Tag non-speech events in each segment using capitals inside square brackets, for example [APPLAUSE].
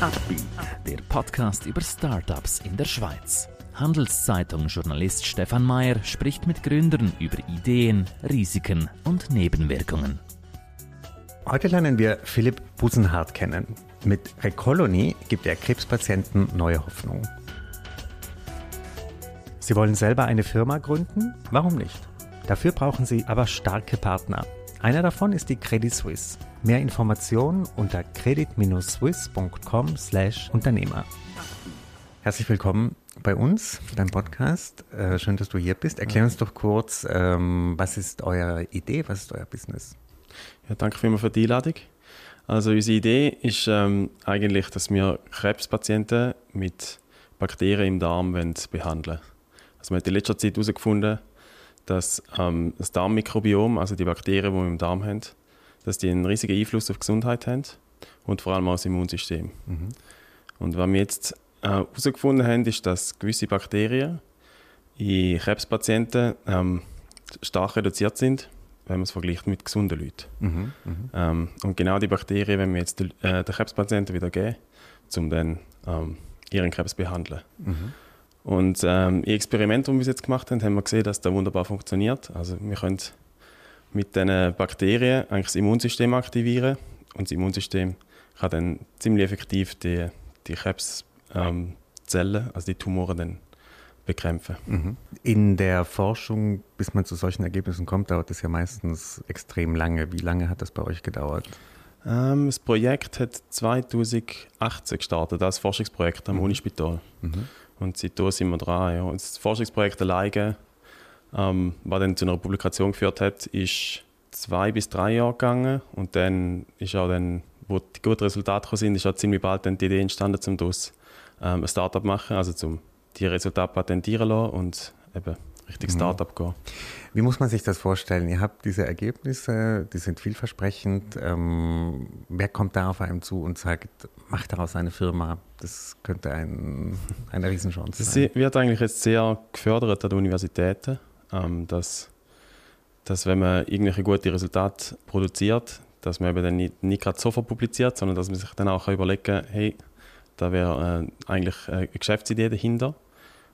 Upbeat, der Podcast über Startups in der Schweiz. Handelszeitung-Journalist Stefan Mayer spricht mit Gründern über Ideen, Risiken und Nebenwirkungen. Heute lernen wir Philipp Busenhardt kennen. Mit Recolony gibt er Krebspatienten neue Hoffnung. Sie wollen selber eine Firma gründen? Warum nicht? Dafür brauchen Sie aber starke Partner. Einer davon ist die Credit Suisse. Mehr Informationen unter credit-swiss.com/Unternehmer. Herzlich willkommen bei uns, deinem Podcast. Äh, schön, dass du hier bist. Erklär uns doch kurz, ähm, was ist eure Idee, was ist euer Business? Ja, danke vielmals für die Einladung. Also unsere Idee ist ähm, eigentlich, dass wir Krebspatienten mit Bakterien im Darm behandeln wollen. Also man hat in letzter Zeit herausgefunden, dass ähm, das Darmmikrobiom, also die Bakterien, die wir im Darm haben, dass die einen riesigen Einfluss auf die Gesundheit haben und vor allem auch das Immunsystem. Mhm. Und was wir jetzt äh, herausgefunden haben, ist, dass gewisse Bakterien in Krebspatienten ähm, stark reduziert sind, wenn man es vergleicht mit gesunden Leuten. Mhm, mh. ähm, und genau die Bakterien wenn wir jetzt äh, den Krebspatienten wieder geben, um dann ähm, ihren Krebs zu behandeln. Mhm. Und ähm, im Experiment, das wir jetzt gemacht haben, haben wir gesehen, dass das wunderbar funktioniert. Also wir können mit diesen Bakterien eigentlich das Immunsystem aktivieren und das Immunsystem kann dann ziemlich effektiv die, die Krebszellen, ähm, also die Tumoren dann bekämpfen. Mhm. In der Forschung, bis man zu solchen Ergebnissen kommt, dauert es ja meistens extrem lange. Wie lange hat das bei euch gedauert? Ähm, das Projekt hat 2018 gestartet, das Forschungsprojekt am mhm. Unispital. Mhm. Und seitdem sind wir dran. Ja. Das Forschungsprojekt alleine, ähm, was dann zu einer Publikation geführt hat, ist zwei bis drei Jahre gegangen. Und dann ist auch dann, wo die guten Resultate gekommen sind, ist auch ziemlich bald dann die Idee entstanden, um daraus ähm, ein Startup zu machen, also zum die Resultate patentieren lassen und eben richtig mhm. Startup gehen. Wie muss man sich das vorstellen? Ihr habt diese Ergebnisse, die sind vielversprechend. Ähm, wer kommt da auf einem zu und sagt, mach daraus eine Firma? Das könnte ein, eine Riesenchance sein. Das wird eigentlich jetzt sehr gefördert an den Universitäten, ähm, dass, dass wenn man irgendwelche gute Resultate produziert, dass man eben dann nicht, nicht gerade sofort publiziert, sondern dass man sich dann auch überlegen kann, hey, da wäre äh, eigentlich eine Geschäftsidee dahinter.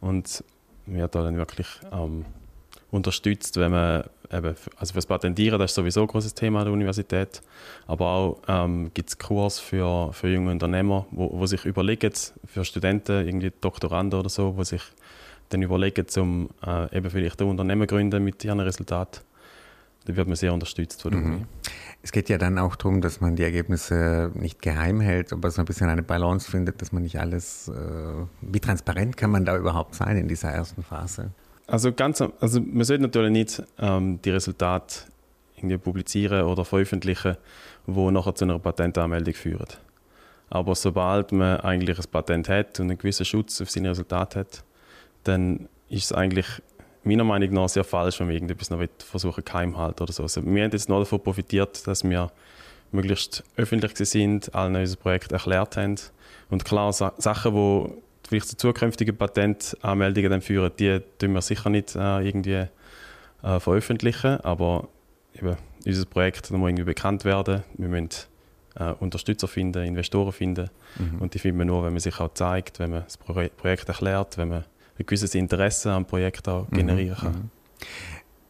Und wird da dann wirklich ähm, unterstützt, wenn man eben, also fürs Patentieren, das ist sowieso ein großes Thema an der Universität, aber auch ähm, gibt es Kurs für, für junge Unternehmer, wo, wo sich überlegen, für Studenten, irgendwie Doktoranden oder so, wo sich dann überlegen, um äh, eben vielleicht ein Unternehmen gründen mit ihren Resultaten. Da wird man sehr unterstützt von der mhm. Uni. Es geht ja dann auch darum, dass man die Ergebnisse nicht geheim hält, aber so ein bisschen eine Balance findet, dass man nicht alles, äh, wie transparent kann man da überhaupt sein in dieser ersten Phase? Also ganz, also man sollte natürlich nicht ähm, die Resultate irgendwie publizieren oder veröffentlichen, wo nachher zu einer Patentanmeldung führen. Aber sobald man eigentlich ein Patent hat und einen gewissen Schutz auf seine Resultate hat, dann ist es eigentlich meiner Meinung nach sehr falsch, wenn man irgendetwas noch versuchen geheim halten oder so. Also wir haben jetzt noch davon profitiert, dass wir möglichst öffentlich sind, allen unser Projekt erklärt haben. Und klar, Sa Sachen, die vielleicht zu zukünftigen Patentanmeldungen dann führen, die tun wir sicher nicht äh, irgendwie äh, veröffentlichen, aber eben, unser Projekt muss irgendwie bekannt werden. Wir müssen äh, Unterstützer finden, Investoren finden mhm. und die finden wir nur, wenn man sich auch zeigt, wenn man das Pro Projekt erklärt, wenn man ein gewisses Interesse am Projekt auch mhm, generieren kann. Mhm.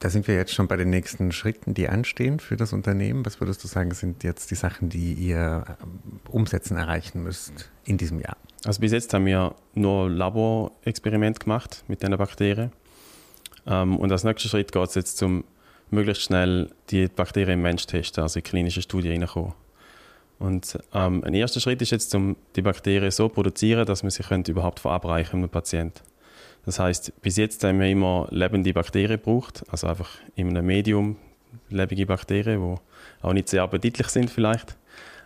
Da sind wir jetzt schon bei den nächsten Schritten, die anstehen für das Unternehmen. Was würdest du sagen, sind jetzt die Sachen, die ihr ähm, umsetzen, erreichen müsst in diesem Jahr? Also bis jetzt haben wir nur Laborexperiment gemacht mit diesen Bakterien. Ähm, und als nächster Schritt geht es jetzt um möglichst schnell die Bakterien im Mensch testen, also in klinische Studien reinkommen. Und ähm, ein erster Schritt ist jetzt, um die Bakterien so zu produzieren, dass man sie überhaupt verabreichen einem Patienten. Das heißt, bis jetzt haben wir immer lebende Bakterien gebraucht, also einfach in einem Medium lebende Bakterien, die auch nicht sehr appetitlich sind vielleicht.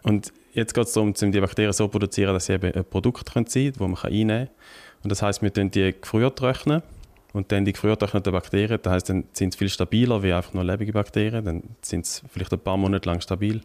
Und jetzt geht es darum, die Bakterien so zu produzieren, dass sie eben ein Produkt sein können, das man einnehmen kann. Und das heißt, wir trocknen die gefriert trocknen und dann die gefriert trockneten Bakterien, das heißt, dann sind sie viel stabiler wie einfach nur lebende Bakterien, dann sind sie vielleicht ein paar Monate lang stabil.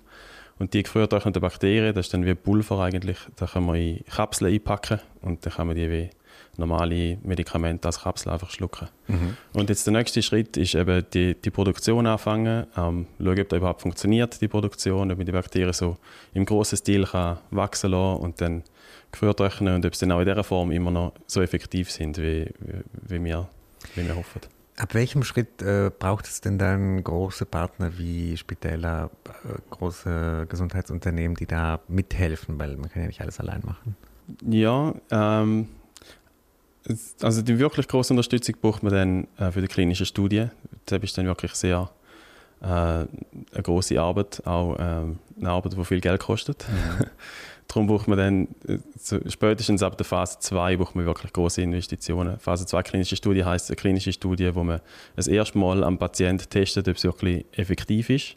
Und die gefriert Bakterien, das ist dann wie Pulver eigentlich, da kann man in Kapseln einpacken und dann kann man die wie normale Medikamente als Kapsel einfach schlucken. Mhm. Und jetzt der nächste Schritt ist eben die, die Produktion anfangen, ähm, schauen, ob das überhaupt funktioniert, die Produktion, ob man die Bakterien so im grossen Stil kann wachsen lassen und dann geführt rechnen und ob sie dann auch in dieser Form immer noch so effektiv sind, wie, wie, wie, wir, wie wir hoffen. Ab welchem Schritt äh, braucht es denn dann große Partner wie Spitäler, äh, große Gesundheitsunternehmen, die da mithelfen? Weil man kann ja nicht alles allein machen. Ja, ähm, also die wirklich große Unterstützung braucht man dann äh, für die klinische Studie. Das ist dann wirklich sehr äh, eine große Arbeit, auch äh, eine Arbeit, die viel Geld kostet. Mhm. [LAUGHS] Darum braucht man dann, äh, spätestens ab der Phase 2 braucht man wirklich große Investitionen. Phase 2 klinische Studie heißt eine klinische Studie, wo man das erste Mal am Patienten testet, ob es wirklich effektiv ist.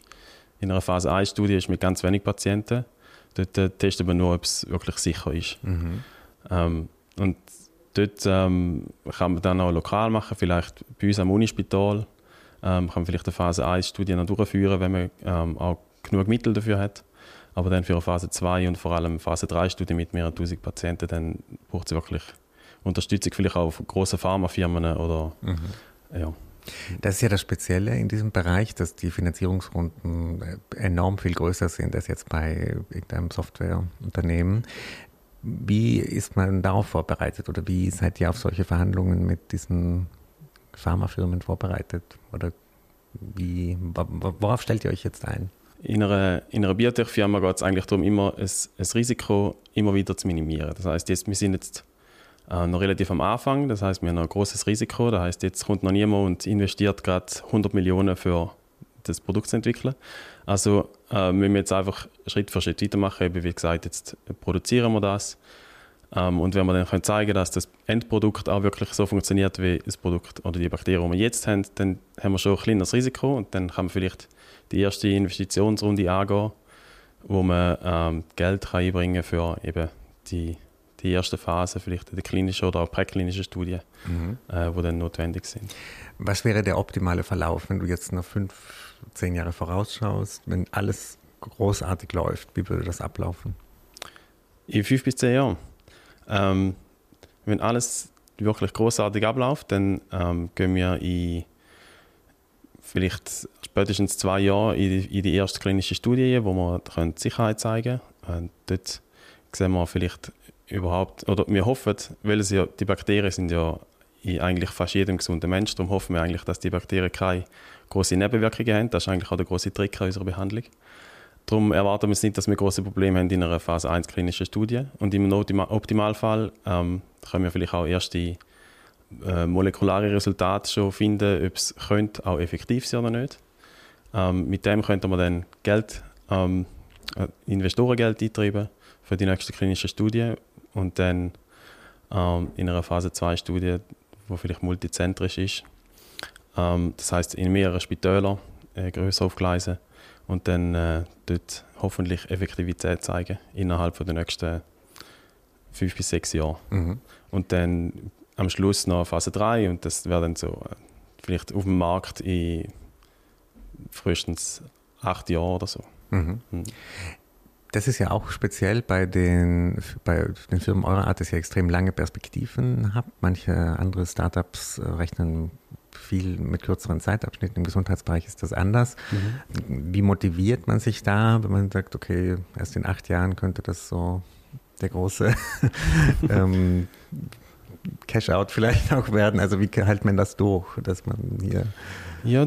In einer Phase 1 Studie ist mit ganz wenig Patienten. Dort äh, testet man nur, ob es wirklich sicher ist. Mhm. Ähm, und dort ähm, kann man dann auch lokal machen, vielleicht bei uns am Unispital. Ähm, kann man vielleicht eine Phase 1 Studie noch durchführen, wenn man ähm, auch genug Mittel dafür hat. Aber dann für eine Phase 2 und vor allem Phase 3 Studie mit mehreren tausend Patienten, dann braucht es wirklich Unterstützung, vielleicht auch von grossen Pharmafirmen oder mhm. ja. Das ist ja das Spezielle in diesem Bereich, dass die Finanzierungsrunden äh, enorm viel größer sind als jetzt bei irgendeinem Softwareunternehmen. Wie ist man darauf vorbereitet oder wie seid ihr auf solche Verhandlungen mit diesen Pharmafirmen vorbereitet? Oder wie, worauf stellt ihr euch jetzt ein? In einer, in einer Biotech-Firma geht es eigentlich darum, immer ein, ein, Risiko immer wieder zu minimieren. Das heißt, jetzt, wir sind jetzt äh, noch relativ am Anfang, das heißt, wir haben noch ein großes Risiko. Das heißt, jetzt kommt noch niemand und investiert gerade 100 Millionen für das Produkt zu entwickeln. Also äh, müssen wir jetzt einfach Schritt für Schritt weitermachen. Eben, wie gesagt, jetzt produzieren wir das. Ähm, und wenn wir dann können zeigen dass das Endprodukt auch wirklich so funktioniert wie das Produkt oder die Bakterien, die wir jetzt haben, dann haben wir schon ein kleines Risiko und dann kann man vielleicht die erste Investitionsrunde angehen, wo man ähm, Geld kann einbringen für eben die, die erste Phase, vielleicht in der klinischen oder auch präklinischen Studien, mhm. äh, die dann notwendig sind. Was wäre der optimale Verlauf, wenn du jetzt noch fünf, zehn Jahre vorausschaust, wenn alles großartig läuft? Wie würde das ablaufen? In fünf bis zehn Jahren. Ähm, wenn alles wirklich großartig abläuft, dann ähm, gehen wir in vielleicht spätestens zwei Jahre in die, in die erste klinische Studie, wo wir die Sicherheit zeigen können. dort sehen wir vielleicht überhaupt, oder wir hoffen, weil es ja, die Bakterien sind ja in eigentlich fast jedem gesunden Mensch, darum hoffen wir eigentlich, dass die Bakterien keine großen Nebenwirkungen haben. Das ist eigentlich auch der große Trick an unserer Behandlung. Darum erwarten wir nicht, dass wir große Probleme haben in einer Phase 1 klinischen Studie. Und im Optimalfall ähm, können wir vielleicht auch erste äh, molekulare Resultate schon finden, ob es könnte auch effektiv sein oder nicht. Ähm, mit dem könnte man dann Geld, ähm, äh, Investorengeld eintreiben für die nächste klinische Studie und dann ähm, in einer Phase 2 Studie, die vielleicht multizentrisch ist, ähm, das heißt in mehreren Spitälern äh, größer aufgleisen und dann äh, dort hoffentlich Effektivität zeigen innerhalb der nächsten fünf bis sechs Jahre. Mhm. Und dann am Schluss noch Phase 3 und das wäre dann so äh, vielleicht auf dem Markt in frühestens acht Jahren oder so. Mhm. Mhm. Das ist ja auch speziell bei den, bei den Firmen eurer Art, dass ihr extrem lange Perspektiven habt. Manche andere Startups äh, rechnen viel mit kürzeren Zeitabschnitten. Im Gesundheitsbereich ist das anders. Mhm. Wie motiviert man sich da, wenn man sagt, okay, erst in acht Jahren könnte das so der große [LAUGHS] ähm, Cash-out vielleicht auch werden? Also wie hält man das durch, dass man hier... Ja,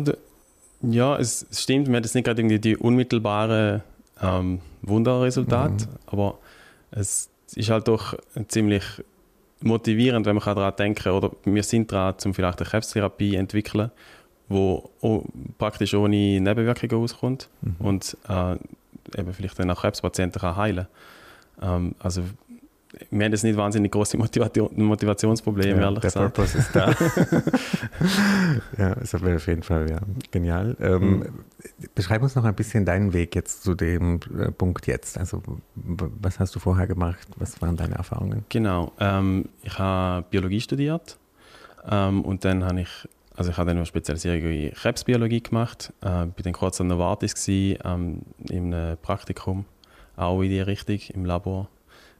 ja es stimmt, man hat jetzt nicht gerade irgendwie die unmittelbare ähm, Wunderresultat, mhm. aber es ist halt doch ziemlich motivierend, wenn man daran denken kann, oder wir sind dran, um vielleicht eine Krebstherapie zu entwickeln, die praktisch ohne Nebenwirkungen auskommt mhm. und äh, eben vielleicht dann auch Krebspatienten kann heilen kann. Ähm, also wir haben jetzt nicht wahnsinnig große Motivation, Motivationsprobleme, ja, ehrlich der gesagt. Purpose ist da. [LAUGHS] ja, ist auf jeden Fall ja, genial. Ähm, mhm. Beschreib uns noch ein bisschen deinen Weg jetzt zu dem äh, Punkt jetzt. Also was hast du vorher gemacht? Was waren deine Erfahrungen? Genau. Ähm, ich habe Biologie studiert ähm, und dann habe ich also ich habe dann eine Spezialisierung in Krebsbiologie gemacht, äh, bin dann kurz an Novartis gewesen, ähm, in einem Praktikum, auch in die Richtung, im Labor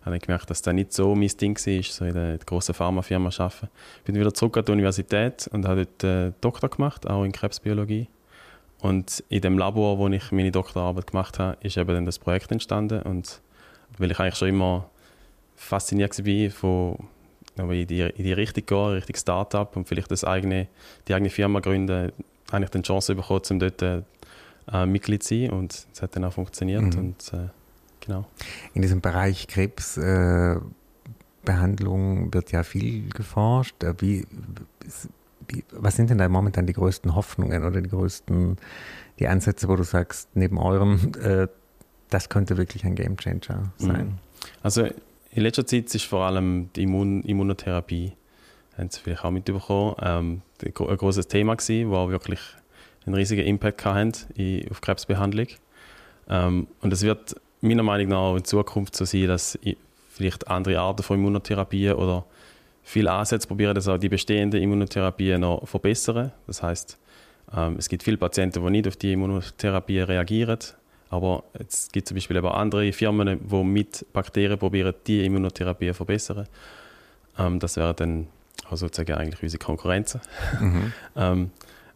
habe ich gemerkt, dass das nicht so mein Ding war, so in der, grossen Pharmafirma zu arbeiten. Ich bin wieder zurück an die Universität und habe dort äh, Doktor gemacht, auch in Krebsbiologie. Und in dem Labor, wo ich meine Doktorarbeit gemacht habe, ist eben dann das Projekt entstanden. Und weil ich eigentlich schon immer fasziniert war von in die, in die Richtung gehen, Richtung Startup und vielleicht das eigene, die eigene Firma gründen, habe ich dann die Chance bekommen, um dort äh, Mitglied zu sein und es hat dann auch funktioniert. Mhm. Und, äh, genau. In diesem Bereich Krebsbehandlung äh, wird ja viel geforscht. Äh, wie, wie, was sind denn da momentan die größten Hoffnungen oder die größten die Ansätze, wo du sagst, neben eurem, äh, das könnte wirklich ein Gamechanger sein? Mhm. Also in letzter Zeit ist vor allem die Immun Immunotherapie, haben Sie vielleicht auch mitbekommen, ähm, ein großes Thema gewesen, wo auch wirklich einen riesigen Impact hatten auf Krebsbehandlung. Ähm, und es wird meiner Meinung nach auch in Zukunft so sein, dass vielleicht andere Arten von Immunotherapien oder viele Ansätze probieren, dass auch die bestehenden Immunotherapien noch verbessern. Das heißt, ähm, es gibt viele Patienten, die nicht auf die Immunotherapie reagieren aber es gibt zum Beispiel eben andere Firmen, die mit Bakterien probieren, die Immunotherapie zu verbessern. Ähm, das wären dann sozusagen eigentlich unsere Konkurrenzen. Mhm. [LAUGHS] ähm,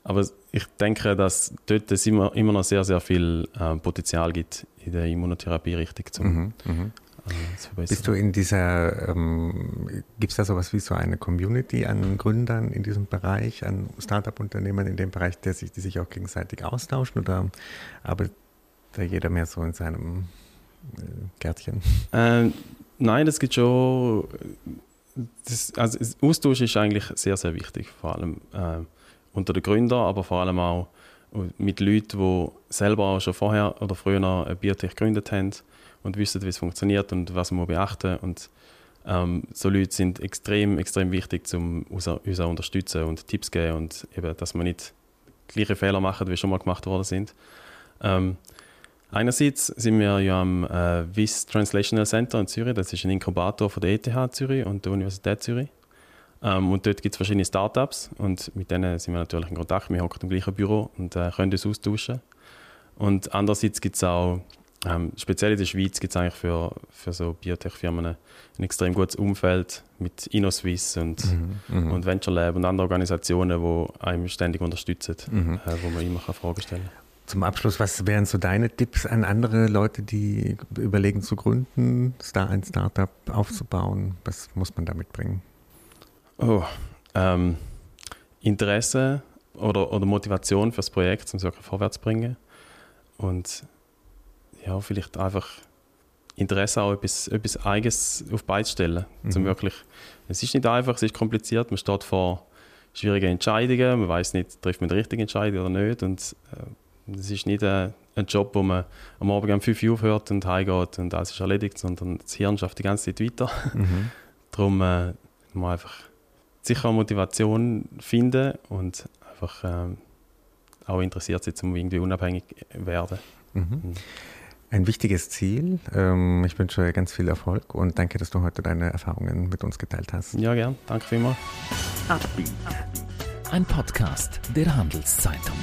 aber ich denke, dass dort es immer, immer noch sehr, sehr viel Potenzial gibt in der Immunotherapie-Richtung zum mhm. Mhm. Äh, Bist du in dieser, ähm, gibt es da sowas wie so eine Community an Gründern in diesem Bereich, an Startup-Unternehmern in dem Bereich, der sich, die sich auch gegenseitig austauschen oder arbeitet da jeder mehr so in seinem äh, Gärtchen? Äh, nein, das gibt schon. Das, also Austausch ist eigentlich sehr, sehr wichtig, vor allem äh, unter den Gründern, aber vor allem auch mit Leuten, die selber auch schon vorher oder früher eine Biotech gegründet haben und wissen, wie es funktioniert und was man beachten muss. Und ähm, so Leute sind extrem, extrem wichtig, um uns, uns zu unterstützen und Tipps zu geben und eben, dass man nicht gleiche Fehler macht, wie schon mal gemacht worden sind. Ähm, Einerseits sind wir ja am äh, WIS Translational Center in Zürich. Das ist ein Inkubator von der ETH Zürich und der Universität Zürich. Ähm, und dort gibt es verschiedene Startups und mit denen sind wir natürlich in Kontakt. Wir hocken im gleichen Büro und äh, können uns austauschen. Und andererseits gibt es auch, ähm, speziell in der Schweiz, gibt es eigentlich für, für so Biotech-Firmen ein extrem gutes Umfeld mit InnoSwiss und, mhm, mhm. und Venture Lab und anderen Organisationen, die einem ständig unterstützen, mhm. äh, wo man immer Fragen stellen kann. Zum Abschluss, was wären so deine Tipps an andere Leute, die überlegen zu gründen, ein Startup aufzubauen? Was muss man da mitbringen? Oh, ähm, Interesse oder, oder Motivation fürs Projekt, um es wirklich vorwärts zu bringen. Und ja, vielleicht einfach Interesse auch etwas, etwas Eigenes auf beizustellen. Mhm. wirklich, es ist nicht einfach, es ist kompliziert, man steht vor schwierigen Entscheidungen, man weiß nicht, trifft man die richtige Entscheidung oder nicht. Und äh, es ist nicht ein, ein, Job, wo man am Abend um 5 Uhr aufhört und heimgeht und alles ist erledigt, sondern das Hirn schafft die ganze Zeit weiter. Mhm. [LAUGHS] Darum äh, einfach sicher Motivation finden und einfach äh, auch interessiert sein, um irgendwie unabhängig zu werden. Mhm. Mhm. Ein wichtiges Ziel. Ähm, ich wünsche dir ganz viel Erfolg und danke, dass du heute deine Erfahrungen mit uns geteilt hast. Ja, gern. Danke vielmals. Ein Podcast der Handelszeitung.